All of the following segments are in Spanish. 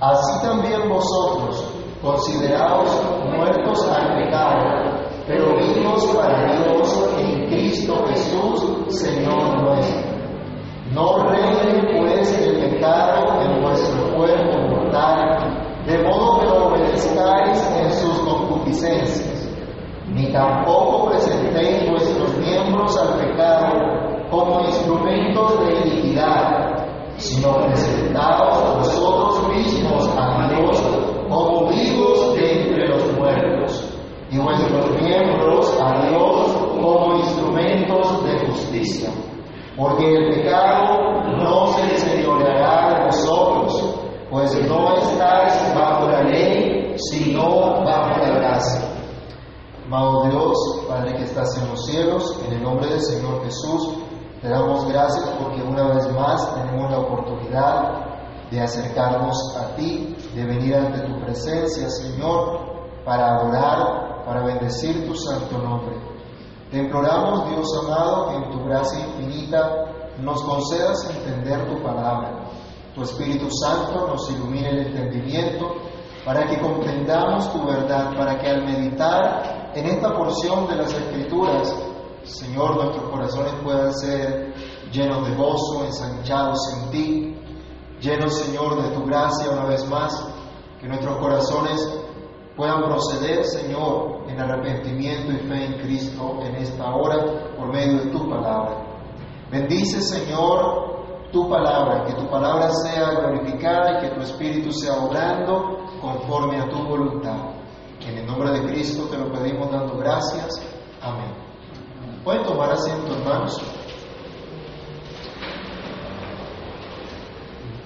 Así también vosotros, considerados muertos al pecado, pero vivos para Dios en Cristo Jesús, Señor nuestro. No reine pues el pecado en vuestro cuerpo mortal, de modo que lo obedezcáis en sus concupiscencias, ni tampoco presentéis vuestros miembros al pecado como instrumentos de iniquidad, sino presentaos vosotros y vuestros miembros a Dios como instrumentos de justicia. Porque el pecado no se señoreará de vosotros, pues no estáis bajo la ley, sino bajo la gracia. Amado Dios, Padre que estás en los cielos, en el nombre del Señor Jesús, te damos gracias porque una vez más tenemos la oportunidad de acercarnos a ti, de venir ante tu presencia, Señor, para adorar, bendecir tu santo nombre. Te imploramos, Dios amado, que en tu gracia infinita nos concedas entender tu palabra. Tu Espíritu Santo nos ilumine el entendimiento para que comprendamos tu verdad, para que al meditar en esta porción de las Escrituras, Señor, nuestros corazones puedan ser llenos de gozo, ensanchados en ti, llenos, Señor, de tu gracia una vez más, que nuestros corazones puedan proceder, Señor, en arrepentimiento y fe en Cristo en esta hora por medio de tu palabra. Bendice, Señor, tu palabra, que tu palabra sea glorificada y que tu Espíritu sea obrando conforme a tu voluntad. En el nombre de Cristo te lo pedimos dando gracias. Amén. Pueden tomar asiento, hermanos.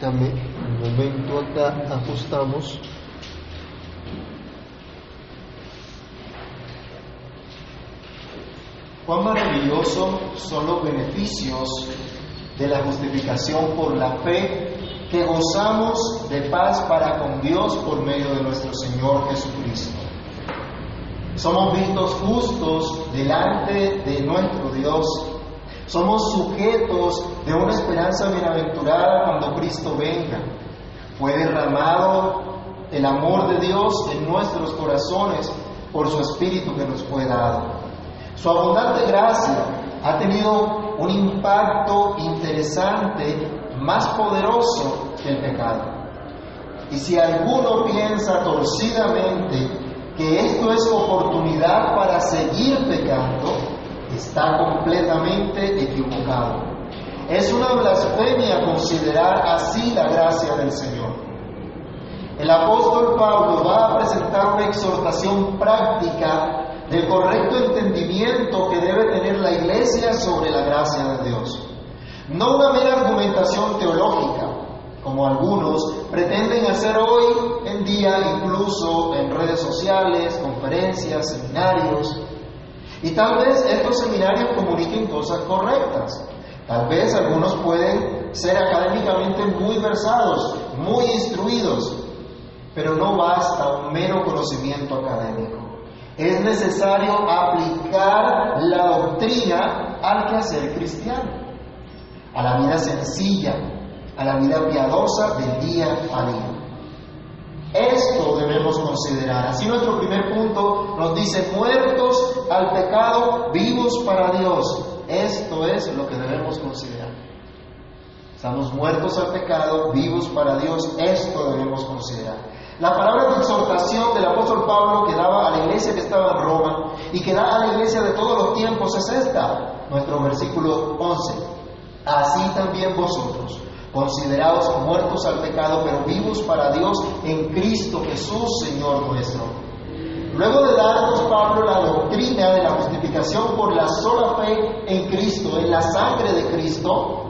También, un momento acá ajustamos. Cuán maravilloso son los beneficios de la justificación por la fe que gozamos de paz para con Dios por medio de nuestro Señor Jesucristo. Somos vistos justos delante de nuestro Dios. Somos sujetos de una esperanza bienaventurada cuando Cristo venga. Fue derramado el amor de Dios en nuestros corazones por su Espíritu que nos fue dado. Su abundante gracia ha tenido un impacto interesante, más poderoso que el pecado. Y si alguno piensa torcidamente que esto es oportunidad para seguir pecando, está completamente equivocado. Es una blasfemia considerar así la gracia del Señor. El apóstol Pablo va a presentar una exhortación práctica del correcto entendimiento que debe tener la iglesia sobre la gracia de Dios. No una mera argumentación teológica, como algunos pretenden hacer hoy en día, incluso en redes sociales, conferencias, seminarios. Y tal vez estos seminarios comuniquen cosas correctas. Tal vez algunos pueden ser académicamente muy versados, muy instruidos, pero no basta un mero conocimiento académico. Es necesario aplicar la doctrina al quehacer cristiano, a la vida sencilla, a la vida piadosa del día a día. Esto debemos considerar. Así nuestro primer punto nos dice, muertos al pecado, vivos para Dios. Esto es lo que debemos considerar. Estamos muertos al pecado, vivos para Dios. Esto debemos considerar. La palabra de exhortación del apóstol Pablo que daba a la iglesia que estaba en Roma y que da a la iglesia de todos los tiempos es esta, nuestro versículo 11. Así también vosotros, considerados muertos al pecado, pero vivos para Dios en Cristo Jesús, Señor nuestro. Luego de darnos Pablo la doctrina de la justificación por la sola fe en Cristo, en la sangre de Cristo,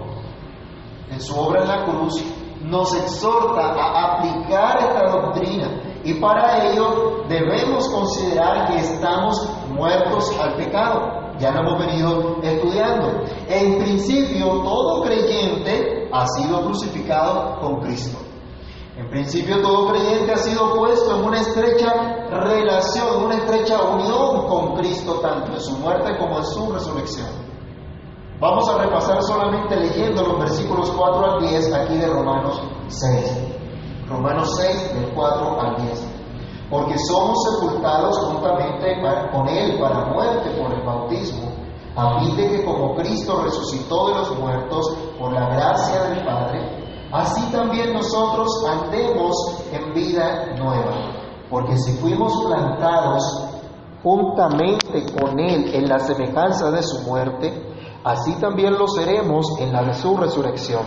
en su obra en la cruz, nos exhorta a aplicar esta doctrina y para ello debemos considerar que estamos muertos al pecado. Ya lo hemos venido estudiando. En principio, todo creyente ha sido crucificado con Cristo. En principio, todo creyente ha sido puesto en una estrecha relación, una estrecha unión con Cristo, tanto en su muerte como en su resurrección. Vamos a repasar solamente leyendo los versículos 4 al 10 aquí de Romanos 6. Romanos 6, del 4 al 10. Porque somos sepultados juntamente con Él para muerte por el bautismo, a fin de que como Cristo resucitó de los muertos por la gracia del Padre, así también nosotros andemos en vida nueva. Porque si fuimos plantados juntamente con Él en la semejanza de su muerte, así también lo seremos en la de su resurrección.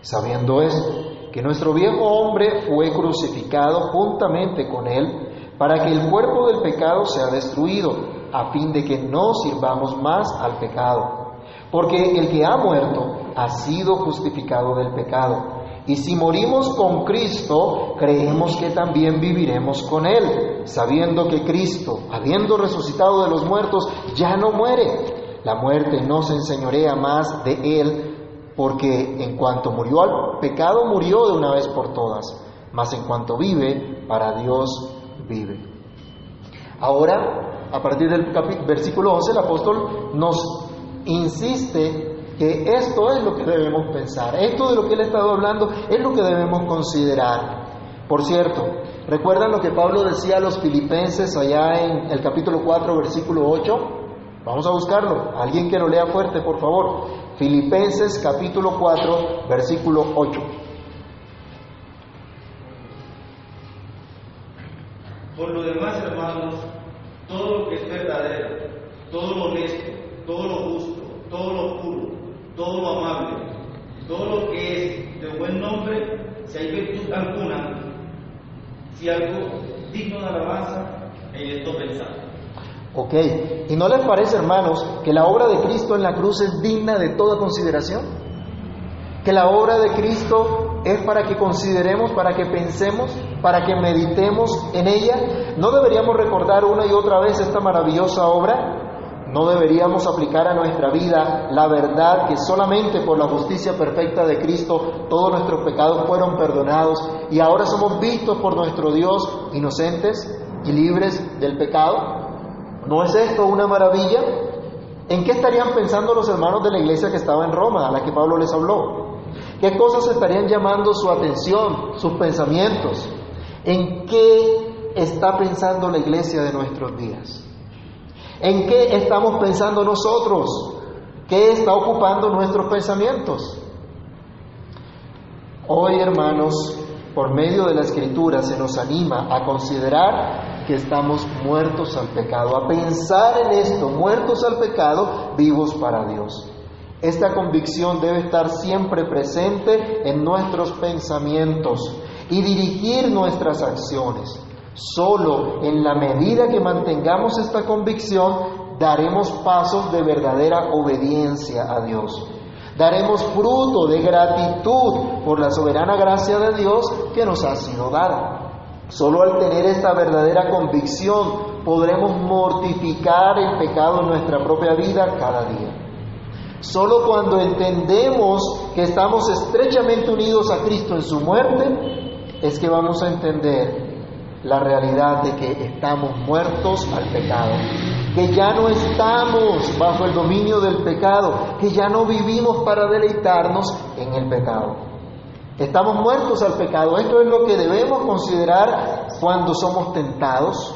Sabiendo esto, que nuestro viejo hombre fue crucificado juntamente con Él, para que el cuerpo del pecado sea destruido, a fin de que no sirvamos más al pecado. Porque el que ha muerto ha sido justificado del pecado. Y si morimos con Cristo, creemos que también viviremos con Él, sabiendo que Cristo, habiendo resucitado de los muertos, ya no muere. La muerte no se enseñorea más de Él, porque en cuanto murió al pecado, murió de una vez por todas, mas en cuanto vive, para Dios vive. Ahora, a partir del versículo 11, el apóstol nos insiste que esto es lo que debemos pensar, esto de lo que él ha estado hablando es lo que debemos considerar. Por cierto, ¿recuerdan lo que Pablo decía a los filipenses allá en el capítulo 4, versículo 8? Vamos a buscarlo. Alguien que lo lea fuerte, por favor. Filipenses capítulo 4, versículo 8. Por lo demás, hermanos, todo lo que es verdadero, todo lo honesto, todo lo justo, todo lo puro, todo lo amable, todo lo que es de buen nombre, si hay virtud alguna, si algo digno de alabanza, en esto pensar. Ok, ¿y no les parece, hermanos, que la obra de Cristo en la cruz es digna de toda consideración? Que la obra de Cristo es para que consideremos, para que pensemos, para que meditemos en ella. ¿No deberíamos recordar una y otra vez esta maravillosa obra? ¿No deberíamos aplicar a nuestra vida la verdad que solamente por la justicia perfecta de Cristo todos nuestros pecados fueron perdonados y ahora somos vistos por nuestro Dios inocentes y libres del pecado? ¿No es esto una maravilla? ¿En qué estarían pensando los hermanos de la iglesia que estaba en Roma, a la que Pablo les habló? ¿Qué cosas estarían llamando su atención, sus pensamientos? ¿En qué está pensando la iglesia de nuestros días? ¿En qué estamos pensando nosotros? ¿Qué está ocupando nuestros pensamientos? Hoy, hermanos, por medio de la escritura se nos anima a considerar que estamos muertos al pecado, a pensar en esto, muertos al pecado, vivos para Dios. Esta convicción debe estar siempre presente en nuestros pensamientos y dirigir nuestras acciones. Solo en la medida que mantengamos esta convicción daremos pasos de verdadera obediencia a Dios daremos fruto de gratitud por la soberana gracia de Dios que nos ha sido dada. Solo al tener esta verdadera convicción podremos mortificar el pecado en nuestra propia vida cada día. Solo cuando entendemos que estamos estrechamente unidos a Cristo en su muerte, es que vamos a entender la realidad de que estamos muertos al pecado que ya no estamos bajo el dominio del pecado, que ya no vivimos para deleitarnos en el pecado. Estamos muertos al pecado. Esto es lo que debemos considerar cuando somos tentados,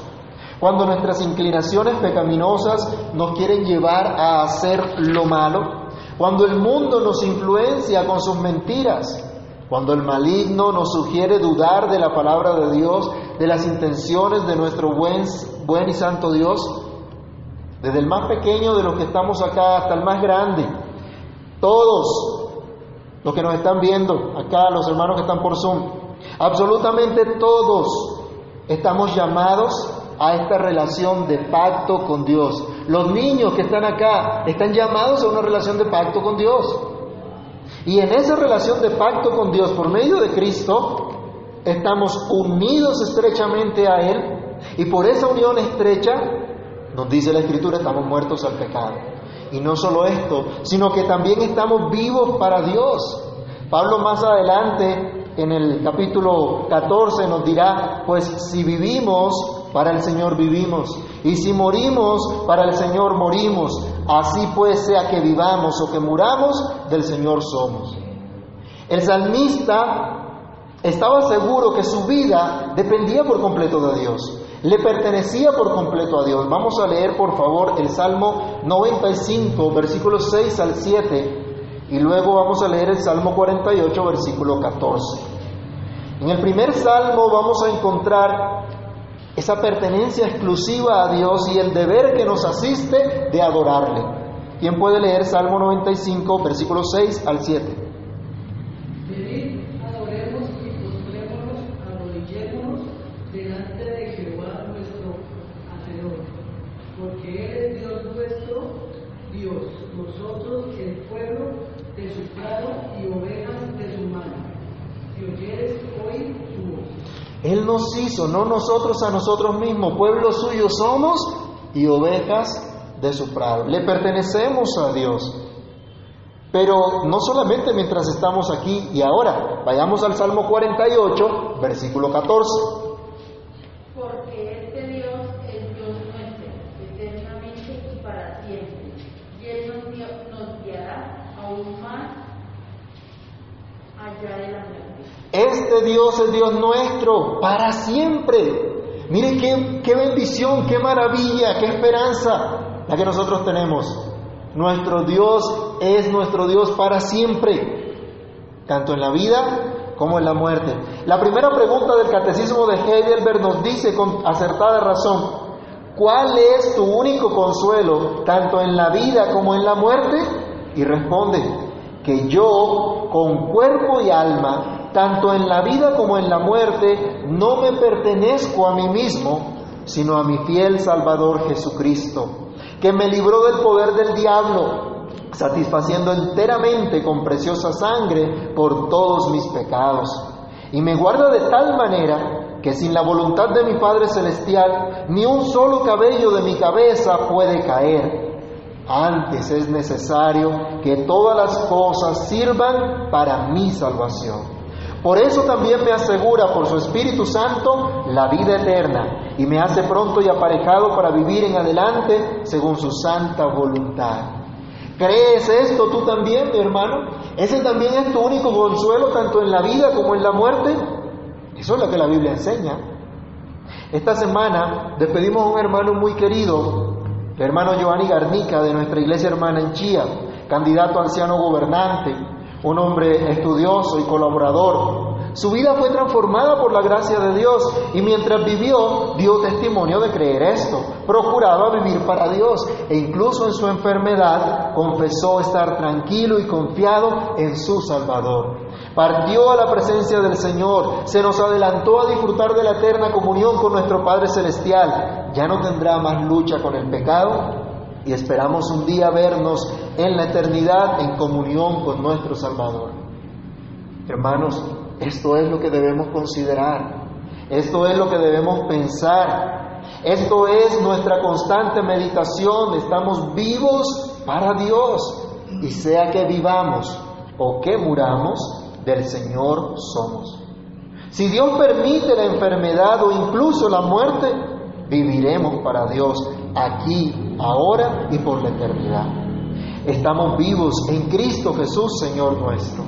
cuando nuestras inclinaciones pecaminosas nos quieren llevar a hacer lo malo, cuando el mundo nos influencia con sus mentiras, cuando el maligno nos sugiere dudar de la palabra de Dios, de las intenciones de nuestro buen, buen y santo Dios, desde el más pequeño de los que estamos acá hasta el más grande, todos los que nos están viendo acá, los hermanos que están por Zoom, absolutamente todos estamos llamados a esta relación de pacto con Dios. Los niños que están acá están llamados a una relación de pacto con Dios. Y en esa relación de pacto con Dios por medio de Cristo, estamos unidos estrechamente a Él y por esa unión estrecha nos dice la Escritura, estamos muertos al pecado. Y no solo esto, sino que también estamos vivos para Dios. Pablo más adelante, en el capítulo 14, nos dirá, pues si vivimos, para el Señor vivimos. Y si morimos, para el Señor morimos. Así pues, sea que vivamos o que muramos, del Señor somos. El salmista Estaba seguro que su vida dependía por completo de Dios, le pertenecía por completo a Dios. Vamos a leer por favor el Salmo 95, versículos 6 al 7, y luego vamos a leer el Salmo 48, versículo 14. En el primer salmo vamos a encontrar esa pertenencia exclusiva a Dios y el deber que nos asiste de adorarle. ¿Quién puede leer Salmo 95, versículos 6 al 7? No nosotros a nosotros mismos, pueblo suyo somos y ovejas de su prado. Le pertenecemos a Dios. Pero no solamente mientras estamos aquí y ahora, vayamos al Salmo 48, versículo 14. Porque este Dios es Dios nuestro, eternamente y Él nos, guiará aún más allá de. Este Dios es Dios nuestro para siempre. Mire qué, qué bendición, qué maravilla, qué esperanza la que nosotros tenemos. Nuestro Dios es nuestro Dios para siempre, tanto en la vida como en la muerte. La primera pregunta del catecismo de Heidelberg nos dice con acertada razón, ¿cuál es tu único consuelo, tanto en la vida como en la muerte? Y responde, que yo, con cuerpo y alma, tanto en la vida como en la muerte, no me pertenezco a mí mismo, sino a mi fiel Salvador Jesucristo, que me libró del poder del diablo, satisfaciendo enteramente con preciosa sangre por todos mis pecados, y me guarda de tal manera que sin la voluntad de mi Padre Celestial, ni un solo cabello de mi cabeza puede caer. Antes es necesario que todas las cosas sirvan para mi salvación. Por eso también me asegura por su Espíritu Santo la vida eterna y me hace pronto y aparejado para vivir en adelante según su santa voluntad. ¿Crees esto tú también, mi hermano? ¿Ese también es tu único consuelo tanto en la vida como en la muerte? Eso es lo que la Biblia enseña. Esta semana despedimos a un hermano muy querido, el hermano Giovanni Garnica de nuestra iglesia hermana en Chía, candidato a anciano gobernante, un hombre estudioso y colaborador. Su vida fue transformada por la gracia de Dios y mientras vivió dio testimonio de creer esto. Procuraba vivir para Dios e incluso en su enfermedad confesó estar tranquilo y confiado en su Salvador. Partió a la presencia del Señor, se nos adelantó a disfrutar de la eterna comunión con nuestro Padre Celestial. Ya no tendrá más lucha con el pecado y esperamos un día vernos en la eternidad en comunión con nuestro Salvador. Hermanos, esto es lo que debemos considerar, esto es lo que debemos pensar, esto es nuestra constante meditación, estamos vivos para Dios y sea que vivamos o que muramos, del Señor somos. Si Dios permite la enfermedad o incluso la muerte, viviremos para Dios aquí, ahora y por la eternidad. Estamos vivos en Cristo Jesús, Señor nuestro.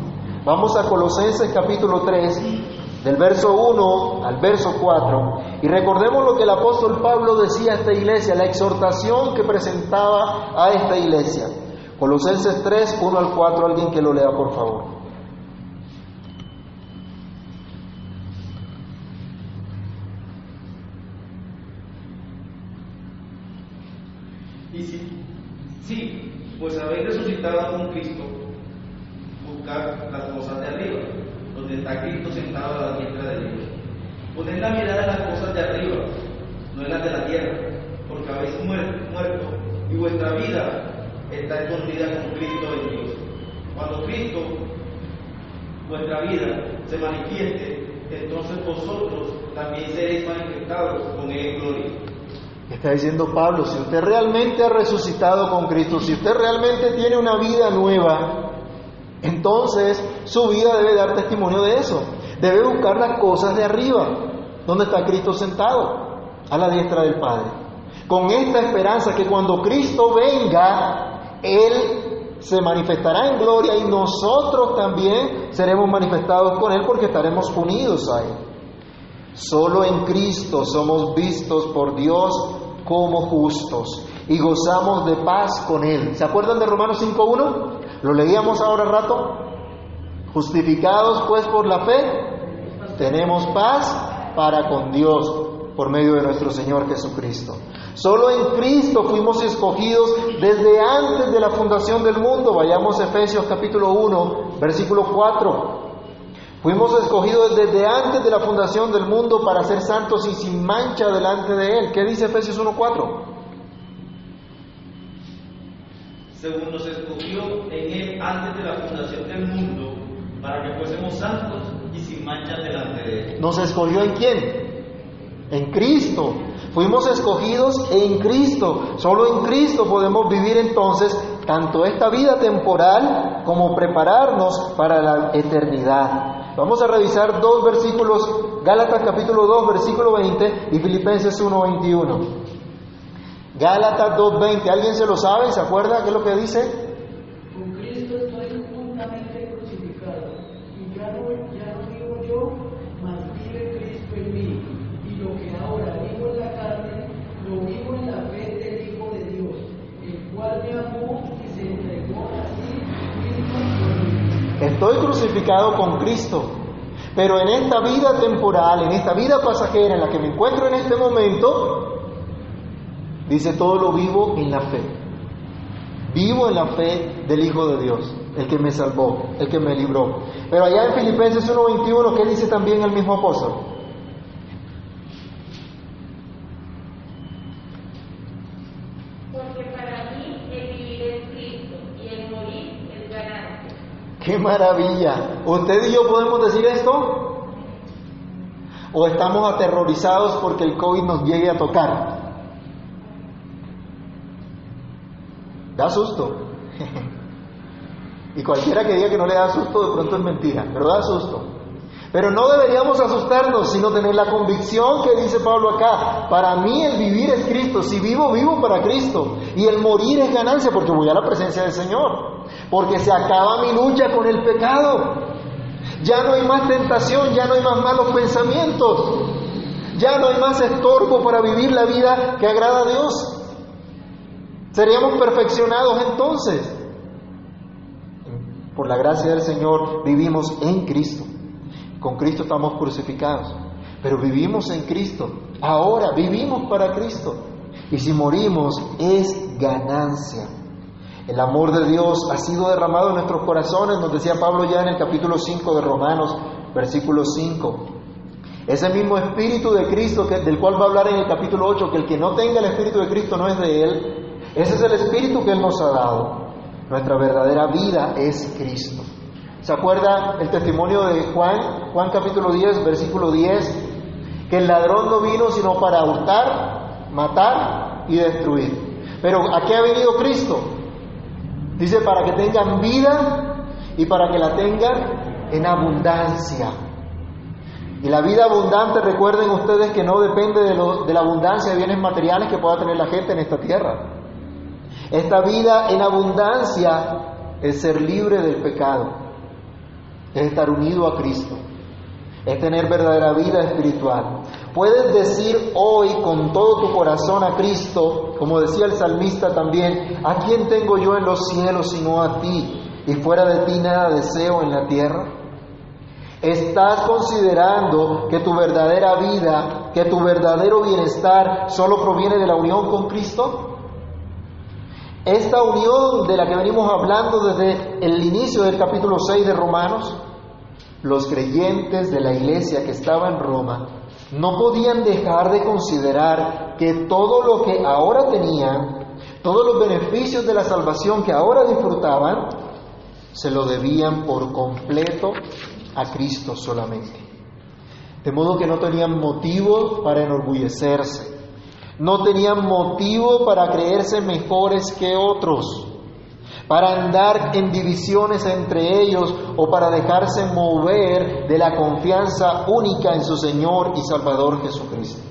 Vamos a Colosenses capítulo 3, del verso 1 al verso 4, y recordemos lo que el apóstol Pablo decía a esta iglesia, la exhortación que presentaba a esta iglesia. Colosenses 3, 1 al 4, alguien que lo lea por favor. Sí, pues habéis resucitado con Cristo, buscar las cosas de arriba, donde está Cristo sentado a la diestra de Dios. Poned la mirada en las cosas de arriba, no en las de la tierra, porque habéis muerto y vuestra vida está escondida con Cristo en Dios. Cuando Cristo, vuestra vida, se manifieste, entonces vosotros también seréis manifestados con Él gloria. Está diciendo Pablo, si usted realmente ha resucitado con Cristo, si usted realmente tiene una vida nueva, entonces su vida debe dar testimonio de eso. Debe buscar las cosas de arriba, donde está Cristo sentado, a la diestra del Padre. Con esta esperanza que cuando Cristo venga, Él se manifestará en gloria y nosotros también seremos manifestados con Él porque estaremos unidos a Él. Solo en Cristo somos vistos por Dios como justos y gozamos de paz con Él. ¿Se acuerdan de Romanos 5.1? Lo leíamos ahora rato. Justificados pues por la fe, tenemos paz para con Dios por medio de nuestro Señor Jesucristo. Solo en Cristo fuimos escogidos desde antes de la fundación del mundo. Vayamos a Efesios capítulo 1, versículo 4. Fuimos escogidos desde antes de la fundación del mundo para ser santos y sin mancha delante de Él. ¿Qué dice Efesios 1.4? Según nos escogió en Él antes de la fundación del mundo, para que fuésemos santos y sin mancha delante de Él. ¿Nos escogió en quién? En Cristo. Fuimos escogidos en Cristo. Solo en Cristo podemos vivir entonces tanto esta vida temporal como prepararnos para la eternidad. Vamos a revisar dos versículos, Gálatas capítulo 2, versículo 20 y Filipenses 1, 21. Gálatas 2, 20. ¿Alguien se lo sabe? ¿Se acuerda qué es lo que dice? Con Cristo estoy juntamente crucificado, y ya no, ya no vivo yo, mas vive Cristo en mí. Y lo que ahora vivo en la carne, lo vivo en la fe del Hijo de Dios, el cual me amó y se entregó a sí mismo por mí. Estoy crucificado con Cristo, pero en esta vida temporal, en esta vida pasajera en la que me encuentro en este momento, dice todo lo vivo en la fe. Vivo en la fe del Hijo de Dios, el que me salvó, el que me libró. Pero allá en Filipenses 1:21, ¿qué dice también el mismo apóstol? Porque para mí el vivir es Cristo y el morir es ganancia. ¡Qué maravilla! ¿Usted y yo podemos decir esto? ¿O estamos aterrorizados porque el COVID nos llegue a tocar? Da susto. y cualquiera que diga que no le da susto, de pronto es mentira, pero da susto. Pero no deberíamos asustarnos, sino tener la convicción que dice Pablo acá. Para mí el vivir es Cristo. Si vivo, vivo para Cristo. Y el morir es ganancia porque voy a la presencia del Señor. Porque se acaba mi lucha con el pecado. Ya no hay más tentación, ya no hay más malos pensamientos. Ya no hay más estorbo para vivir la vida que agrada a Dios. Seríamos perfeccionados entonces. Por la gracia del Señor vivimos en Cristo. Con Cristo estamos crucificados. Pero vivimos en Cristo. Ahora vivimos para Cristo. Y si morimos es ganancia. El amor de Dios ha sido derramado en nuestros corazones, nos decía Pablo ya en el capítulo 5 de Romanos, versículo 5. Ese mismo Espíritu de Cristo del cual va a hablar en el capítulo 8, que el que no tenga el Espíritu de Cristo no es de Él, ese es el Espíritu que Él nos ha dado. Nuestra verdadera vida es Cristo. ¿Se acuerda el testimonio de Juan? Juan capítulo 10, versículo 10, que el ladrón no vino sino para hurtar, matar y destruir. Pero ¿a qué ha venido Cristo? Dice para que tengan vida y para que la tengan en abundancia. Y la vida abundante, recuerden ustedes que no depende de, de la abundancia de bienes materiales que pueda tener la gente en esta tierra. Esta vida en abundancia es ser libre del pecado, es estar unido a Cristo, es tener verdadera vida espiritual. Puedes decir hoy con todo tu corazón a Cristo, como decía el salmista también, ¿a quién tengo yo en los cielos sino a ti? Y fuera de ti nada deseo en la tierra. ¿Estás considerando que tu verdadera vida, que tu verdadero bienestar solo proviene de la unión con Cristo? Esta unión de la que venimos hablando desde el inicio del capítulo 6 de Romanos, los creyentes de la iglesia que estaba en Roma no podían dejar de considerar que todo lo que ahora tenían, todos los beneficios de la salvación que ahora disfrutaban, se lo debían por completo a Cristo solamente. De modo que no tenían motivo para enorgullecerse, no tenían motivo para creerse mejores que otros, para andar en divisiones entre ellos o para dejarse mover de la confianza única en su Señor y Salvador Jesucristo.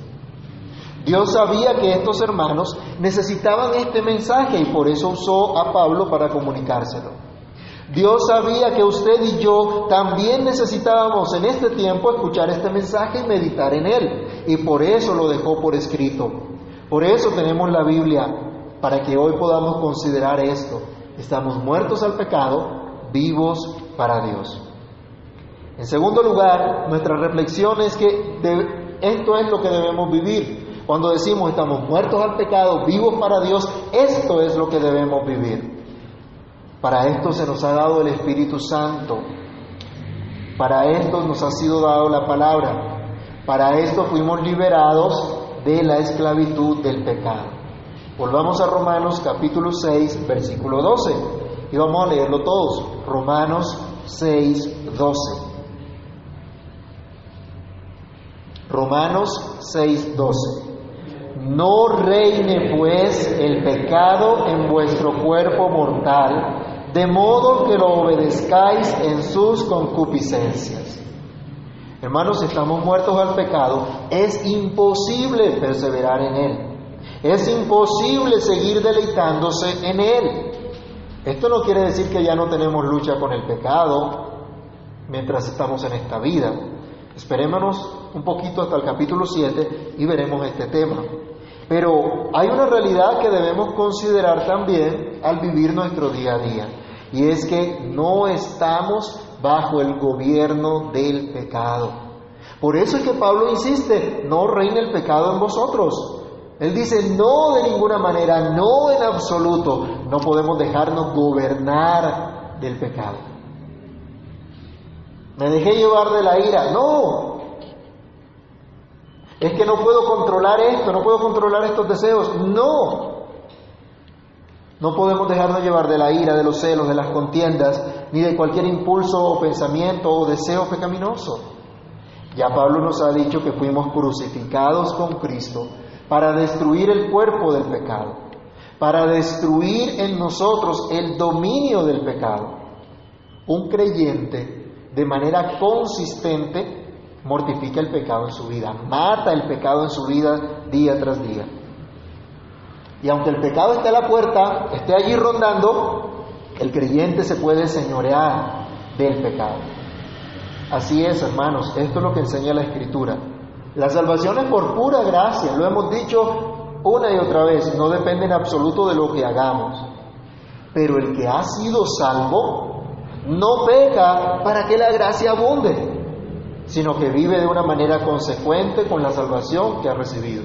Dios sabía que estos hermanos necesitaban este mensaje y por eso usó a Pablo para comunicárselo. Dios sabía que usted y yo también necesitábamos en este tiempo escuchar este mensaje y meditar en él. Y por eso lo dejó por escrito. Por eso tenemos la Biblia, para que hoy podamos considerar esto. Estamos muertos al pecado, vivos para Dios. En segundo lugar, nuestra reflexión es que esto es lo que debemos vivir. Cuando decimos estamos muertos al pecado, vivos para Dios, esto es lo que debemos vivir. Para esto se nos ha dado el Espíritu Santo. Para esto nos ha sido dado la palabra. Para esto fuimos liberados de la esclavitud del pecado. Volvamos a Romanos capítulo 6, versículo 12. Y vamos a leerlo todos. Romanos 6, 12. Romanos 6, 12. No reine pues el pecado en vuestro cuerpo mortal de modo que lo obedezcáis en sus concupiscencias. Hermanos, si estamos muertos al pecado, es imposible perseverar en él. Es imposible seguir deleitándose en él. Esto no quiere decir que ya no tenemos lucha con el pecado mientras estamos en esta vida. Esperémonos un poquito hasta el capítulo 7 y veremos este tema. Pero hay una realidad que debemos considerar también al vivir nuestro día a día. Y es que no estamos bajo el gobierno del pecado. Por eso es que Pablo insiste, no reine el pecado en vosotros. Él dice, no de ninguna manera, no en absoluto, no podemos dejarnos gobernar del pecado. Me dejé llevar de la ira, no. Es que no puedo controlar esto, no puedo controlar estos deseos, no. No podemos dejarnos llevar de la ira, de los celos, de las contiendas, ni de cualquier impulso o pensamiento o deseo pecaminoso. Ya Pablo nos ha dicho que fuimos crucificados con Cristo para destruir el cuerpo del pecado, para destruir en nosotros el dominio del pecado. Un creyente de manera consistente mortifica el pecado en su vida, mata el pecado en su vida día tras día. Y aunque el pecado esté a la puerta, esté allí rondando, el creyente se puede señorear del pecado. Así es, hermanos, esto es lo que enseña la Escritura. La salvación es por pura gracia, lo hemos dicho una y otra vez, no depende en absoluto de lo que hagamos. Pero el que ha sido salvo no peca para que la gracia abunde, sino que vive de una manera consecuente con la salvación que ha recibido.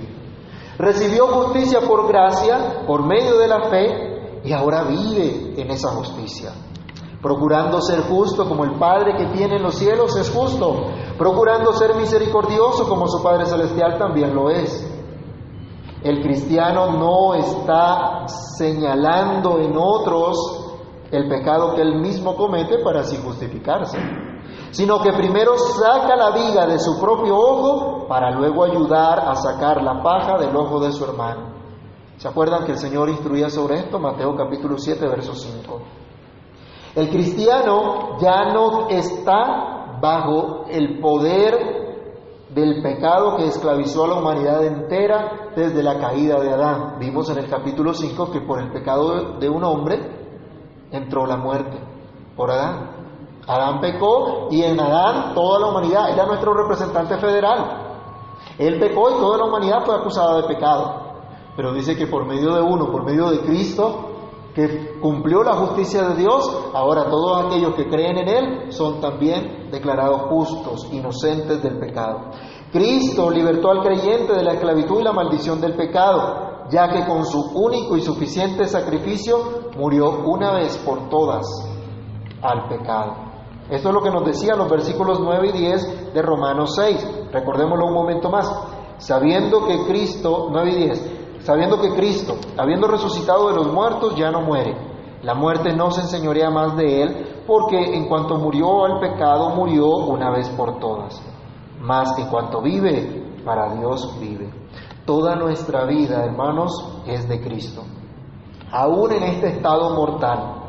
Recibió justicia por gracia, por medio de la fe, y ahora vive en esa justicia. Procurando ser justo como el Padre que tiene en los cielos es justo. Procurando ser misericordioso como su Padre Celestial también lo es. El cristiano no está señalando en otros el pecado que él mismo comete para así justificarse sino que primero saca la viga de su propio ojo para luego ayudar a sacar la paja del ojo de su hermano. ¿Se acuerdan que el Señor instruía sobre esto? Mateo capítulo 7, verso 5. El cristiano ya no está bajo el poder del pecado que esclavizó a la humanidad entera desde la caída de Adán. Vimos en el capítulo 5 que por el pecado de un hombre entró la muerte, por Adán. Adán pecó y en Adán toda la humanidad era nuestro representante federal. Él pecó y toda la humanidad fue acusada de pecado. Pero dice que por medio de uno, por medio de Cristo, que cumplió la justicia de Dios, ahora todos aquellos que creen en Él son también declarados justos, inocentes del pecado. Cristo libertó al creyente de la esclavitud y la maldición del pecado, ya que con su único y suficiente sacrificio murió una vez por todas al pecado. Esto es lo que nos decían los versículos 9 y 10 de Romanos 6. Recordémoslo un momento más. Sabiendo que Cristo, 9 y 10, sabiendo que Cristo, habiendo resucitado de los muertos, ya no muere. La muerte no se enseñorea más de él, porque en cuanto murió al pecado, murió una vez por todas. Más en cuanto vive, para Dios vive. Toda nuestra vida, hermanos, es de Cristo. Aún en este estado mortal,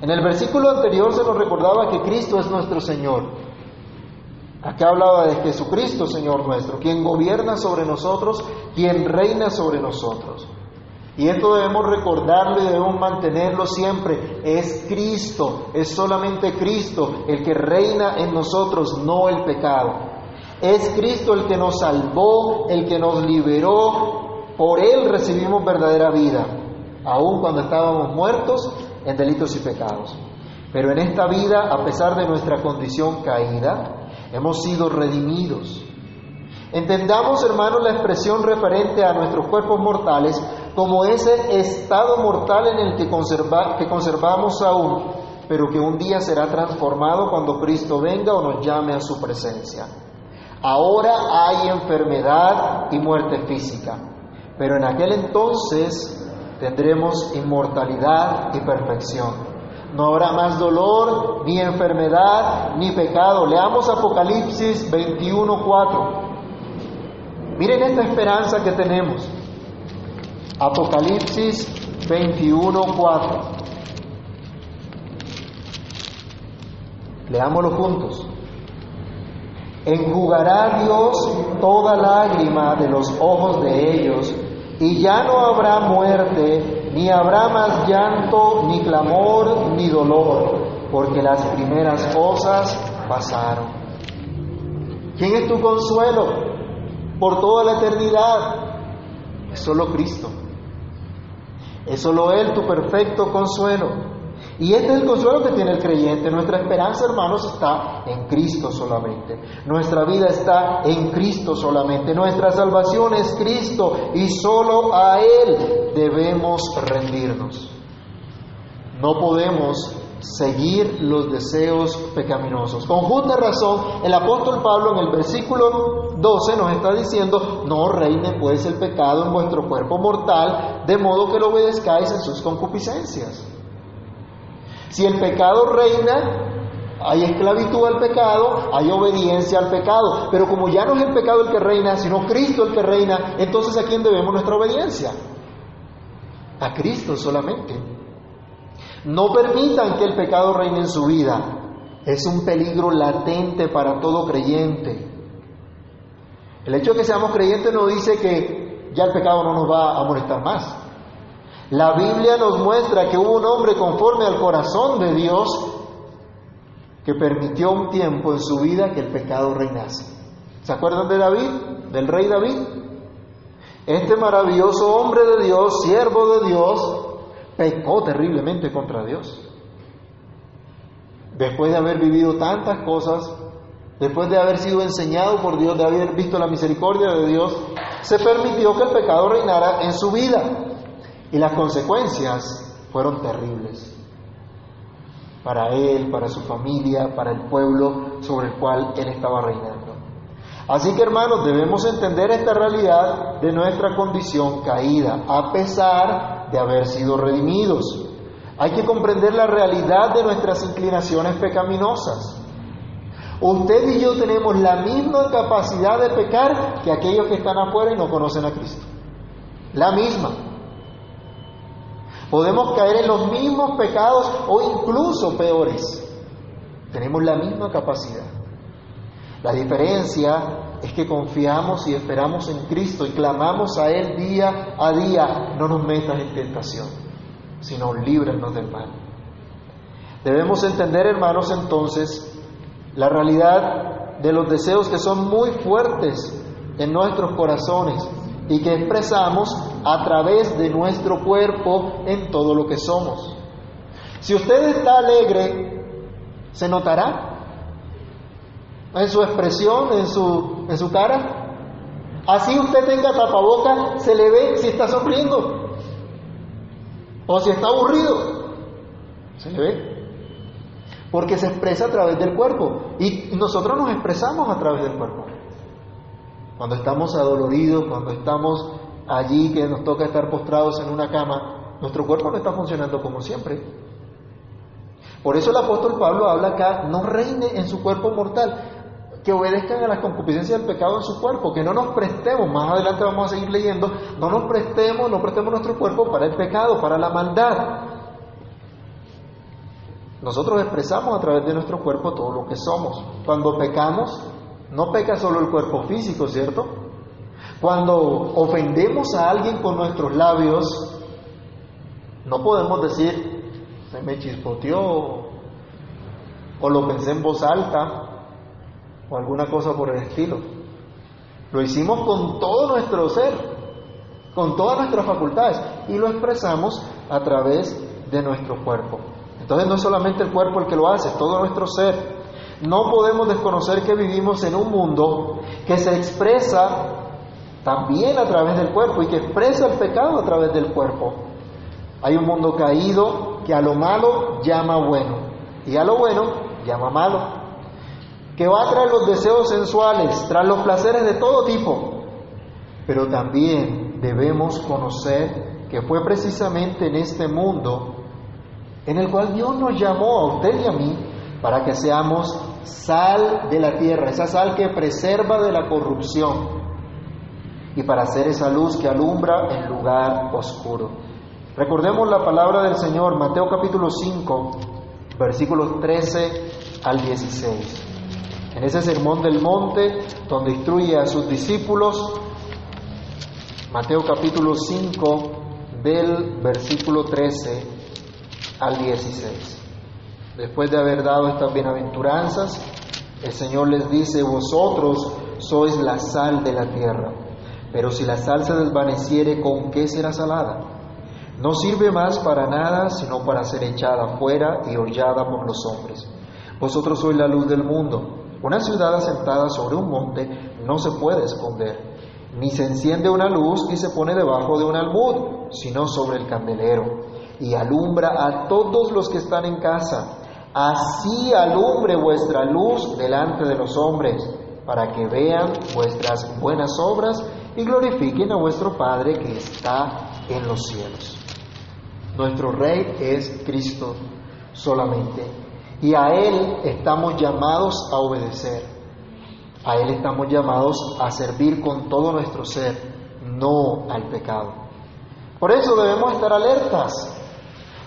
en el versículo anterior se nos recordaba que Cristo es nuestro Señor. Acá hablaba de Jesucristo, Señor nuestro, quien gobierna sobre nosotros, quien reina sobre nosotros. Y esto debemos recordarlo y debemos mantenerlo siempre. Es Cristo, es solamente Cristo el que reina en nosotros, no el pecado. Es Cristo el que nos salvó, el que nos liberó. Por Él recibimos verdadera vida, aun cuando estábamos muertos en delitos y pecados. Pero en esta vida, a pesar de nuestra condición caída, hemos sido redimidos. Entendamos, hermanos, la expresión referente a nuestros cuerpos mortales como ese estado mortal en el que, que conservamos aún, pero que un día será transformado cuando Cristo venga o nos llame a su presencia. Ahora hay enfermedad y muerte física, pero en aquel entonces tendremos inmortalidad y perfección. No habrá más dolor, ni enfermedad, ni pecado. Leamos Apocalipsis 21:4. Miren esta esperanza que tenemos. Apocalipsis 21:4. Leámoslo juntos. Enjugará Dios toda lágrima de los ojos de ellos, y ya no habrá muerte, ni habrá más llanto, ni clamor, ni dolor, porque las primeras cosas pasaron. ¿Quién es tu consuelo por toda la eternidad? Es solo Cristo. Es solo Él tu perfecto consuelo. Y este es el consuelo que tiene el creyente. Nuestra esperanza, hermanos, está en Cristo solamente. Nuestra vida está en Cristo solamente. Nuestra salvación es Cristo y solo a Él debemos rendirnos. No podemos seguir los deseos pecaminosos. Con justa razón, el apóstol Pablo en el versículo 12 nos está diciendo, no reine pues el pecado en vuestro cuerpo mortal, de modo que lo obedezcáis en sus concupiscencias. Si el pecado reina, hay esclavitud al pecado, hay obediencia al pecado. Pero como ya no es el pecado el que reina, sino Cristo el que reina, entonces ¿a quién debemos nuestra obediencia? A Cristo solamente. No permitan que el pecado reine en su vida. Es un peligro latente para todo creyente. El hecho de que seamos creyentes no dice que ya el pecado no nos va a molestar más. La Biblia nos muestra que hubo un hombre conforme al corazón de Dios que permitió un tiempo en su vida que el pecado reinase. ¿Se acuerdan de David? Del rey David. Este maravilloso hombre de Dios, siervo de Dios, pecó terriblemente contra Dios. Después de haber vivido tantas cosas, después de haber sido enseñado por Dios, de haber visto la misericordia de Dios, se permitió que el pecado reinara en su vida. Y las consecuencias fueron terribles para él, para su familia, para el pueblo sobre el cual él estaba reinando. Así que hermanos, debemos entender esta realidad de nuestra condición caída, a pesar de haber sido redimidos. Hay que comprender la realidad de nuestras inclinaciones pecaminosas. Usted y yo tenemos la misma capacidad de pecar que aquellos que están afuera y no conocen a Cristo. La misma. Podemos caer en los mismos pecados o incluso peores. Tenemos la misma capacidad. La diferencia es que confiamos y esperamos en Cristo y clamamos a Él día a día. No nos metas en tentación, sino líbranos del mal. Debemos entender, hermanos, entonces, la realidad de los deseos que son muy fuertes en nuestros corazones y que expresamos a través de nuestro cuerpo en todo lo que somos. Si usted está alegre, se notará en su expresión, en su, en su cara. Así usted tenga tapaboca, se le ve si está sonriendo o si está aburrido. Se le ve. Porque se expresa a través del cuerpo y nosotros nos expresamos a través del cuerpo. Cuando estamos adoloridos, cuando estamos allí que nos toca estar postrados en una cama, nuestro cuerpo no está funcionando como siempre. Por eso el apóstol Pablo habla acá, no reine en su cuerpo mortal, que obedezcan a las concupiscencias del pecado en su cuerpo, que no nos prestemos, más adelante vamos a seguir leyendo, no nos prestemos, no prestemos nuestro cuerpo para el pecado, para la maldad. Nosotros expresamos a través de nuestro cuerpo todo lo que somos. Cuando pecamos, no peca solo el cuerpo físico, ¿cierto? Cuando ofendemos a alguien con nuestros labios, no podemos decir, se me chispoteó, o lo pensé en voz alta, o alguna cosa por el estilo. Lo hicimos con todo nuestro ser, con todas nuestras facultades, y lo expresamos a través de nuestro cuerpo. Entonces no es solamente el cuerpo el que lo hace, todo nuestro ser. No podemos desconocer que vivimos en un mundo que se expresa también a través del cuerpo y que expresa el pecado a través del cuerpo. Hay un mundo caído que a lo malo llama bueno y a lo bueno llama malo, que va tras los deseos sensuales, tras los placeres de todo tipo. Pero también debemos conocer que fue precisamente en este mundo en el cual Dios nos llamó a usted y a mí para que seamos sal de la tierra, esa sal que preserva de la corrupción y para hacer esa luz que alumbra en lugar oscuro. Recordemos la palabra del Señor, Mateo capítulo 5, versículos 13 al 16. En ese sermón del monte, donde instruye a sus discípulos, Mateo capítulo 5, del versículo 13 al 16. Después de haber dado estas bienaventuranzas, el Señor les dice, vosotros sois la sal de la tierra, pero si la sal se desvaneciere, ¿con qué será salada? No sirve más para nada, sino para ser echada fuera y hollada por los hombres. Vosotros sois la luz del mundo. Una ciudad asentada sobre un monte no se puede esconder, ni se enciende una luz y se pone debajo de un almud, sino sobre el candelero, y alumbra a todos los que están en casa. Así alumbre vuestra luz delante de los hombres, para que vean vuestras buenas obras y glorifiquen a vuestro Padre que está en los cielos. Nuestro Rey es Cristo solamente, y a Él estamos llamados a obedecer. A Él estamos llamados a servir con todo nuestro ser, no al pecado. Por eso debemos estar alertas,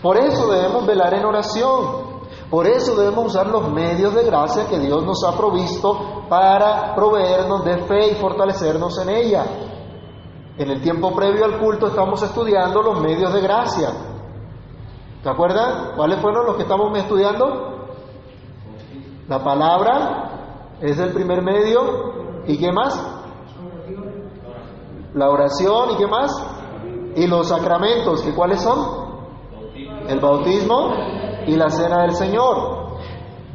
por eso debemos velar en oración, por eso debemos usar los medios de gracia que Dios nos ha provisto para proveernos de fe y fortalecernos en ella. En el tiempo previo al culto estamos estudiando los medios de gracia. ¿Se acuerdan? ¿Cuáles fueron los que estamos estudiando? La palabra es el primer medio. ¿Y qué más? La oración. ¿Y qué más? Y los sacramentos. ¿Y cuáles son? El bautismo y la cena del Señor.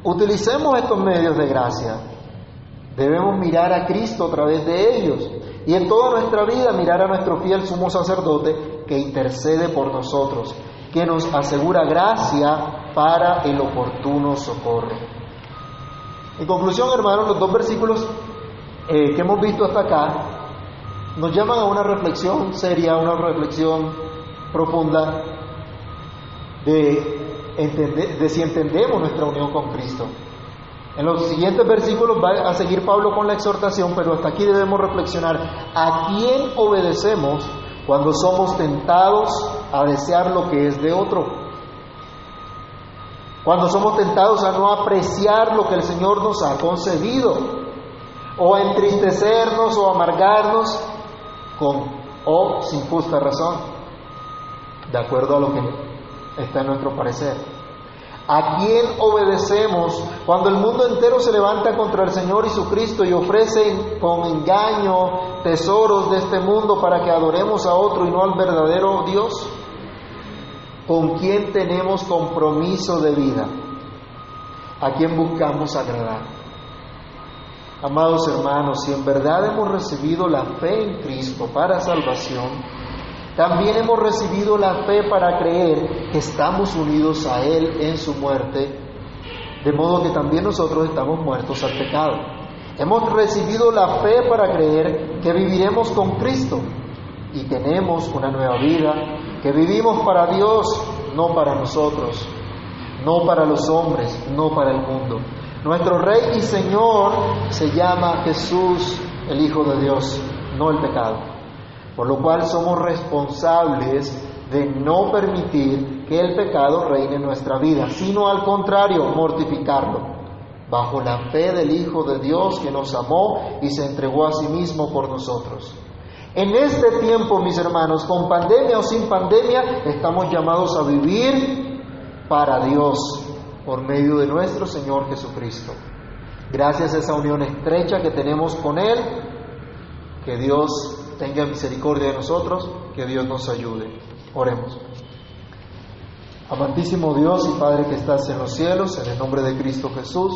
Utilicemos estos medios de gracia. Debemos mirar a Cristo a través de ellos y en toda nuestra vida mirar a nuestro fiel sumo sacerdote que intercede por nosotros, que nos asegura gracia para el oportuno socorro. En conclusión, hermanos, los dos versículos eh, que hemos visto hasta acá nos llaman a una reflexión seria, una reflexión profunda de, de si entendemos nuestra unión con Cristo. En los siguientes versículos va a seguir Pablo con la exhortación, pero hasta aquí debemos reflexionar a quién obedecemos cuando somos tentados a desear lo que es de otro. Cuando somos tentados a no apreciar lo que el Señor nos ha concedido, o a entristecernos o amargarnos con o sin justa razón, de acuerdo a lo que está en nuestro parecer. ¿A quién obedecemos cuando el mundo entero se levanta contra el Señor y su Cristo y ofrece con engaño tesoros de este mundo para que adoremos a otro y no al verdadero Dios? ¿Con quién tenemos compromiso de vida? ¿A quién buscamos agradar? Amados hermanos, si en verdad hemos recibido la fe en Cristo para salvación, también hemos recibido la fe para creer estamos unidos a Él en su muerte, de modo que también nosotros estamos muertos al pecado. Hemos recibido la fe para creer que viviremos con Cristo y tenemos una nueva vida, que vivimos para Dios, no para nosotros, no para los hombres, no para el mundo. Nuestro Rey y Señor se llama Jesús, el Hijo de Dios, no el pecado. Por lo cual somos responsables de no permitir que el pecado reine en nuestra vida, sino al contrario, mortificarlo. bajo la fe del Hijo de Dios que nos amó y se entregó a sí mismo por nosotros. En este tiempo, mis hermanos, con pandemia o sin pandemia, estamos llamados a vivir para Dios por medio de nuestro Señor Jesucristo. Gracias a esa unión estrecha que tenemos con Él, que Dios tenga misericordia de nosotros, que Dios nos ayude. Oremos. Amantísimo Dios y Padre que estás en los cielos, en el nombre de Cristo Jesús,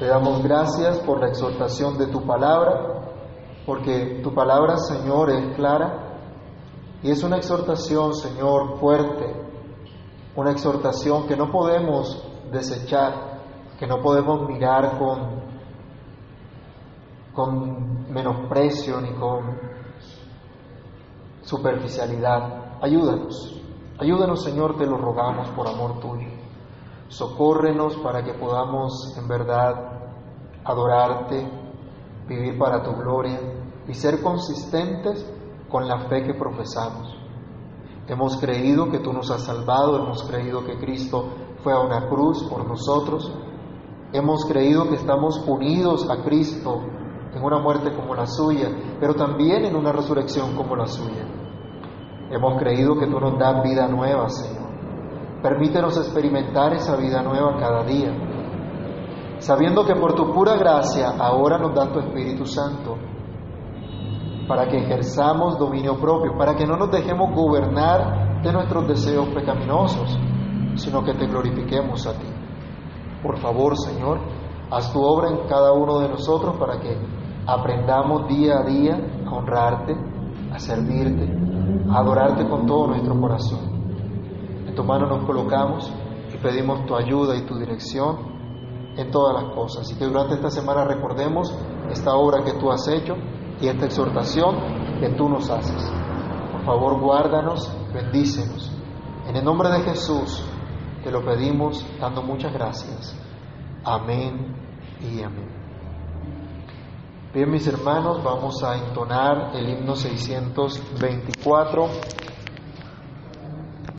te damos gracias por la exhortación de tu palabra porque tu palabra, Señor, es clara y es una exhortación, Señor, fuerte, una exhortación que no podemos desechar, que no podemos mirar con, con menosprecio ni con superficialidad. Ayúdanos, ayúdanos, Señor, te lo rogamos por amor tuyo. Socórrenos para que podamos en verdad adorarte, vivir para tu gloria y ser consistentes con la fe que profesamos. Hemos creído que tú nos has salvado, hemos creído que Cristo fue a una cruz por nosotros, hemos creído que estamos unidos a Cristo en una muerte como la suya, pero también en una resurrección como la suya. Hemos creído que tú nos das vida nueva, Señor. Permítenos experimentar esa vida nueva cada día sabiendo que por tu pura gracia ahora nos da tu Espíritu Santo, para que ejerzamos dominio propio, para que no nos dejemos gobernar de nuestros deseos pecaminosos, sino que te glorifiquemos a ti. Por favor, Señor, haz tu obra en cada uno de nosotros para que aprendamos día a día a honrarte, a servirte, adorarte con todo nuestro corazón. En tu mano nos colocamos y pedimos tu ayuda y tu dirección en todas las cosas. Y que durante esta semana recordemos esta obra que tú has hecho y esta exhortación que tú nos haces. Por favor, guárdanos, bendícenos. En el nombre de Jesús te lo pedimos dando muchas gracias. Amén y amén. Bien, mis hermanos, vamos a entonar el himno 624.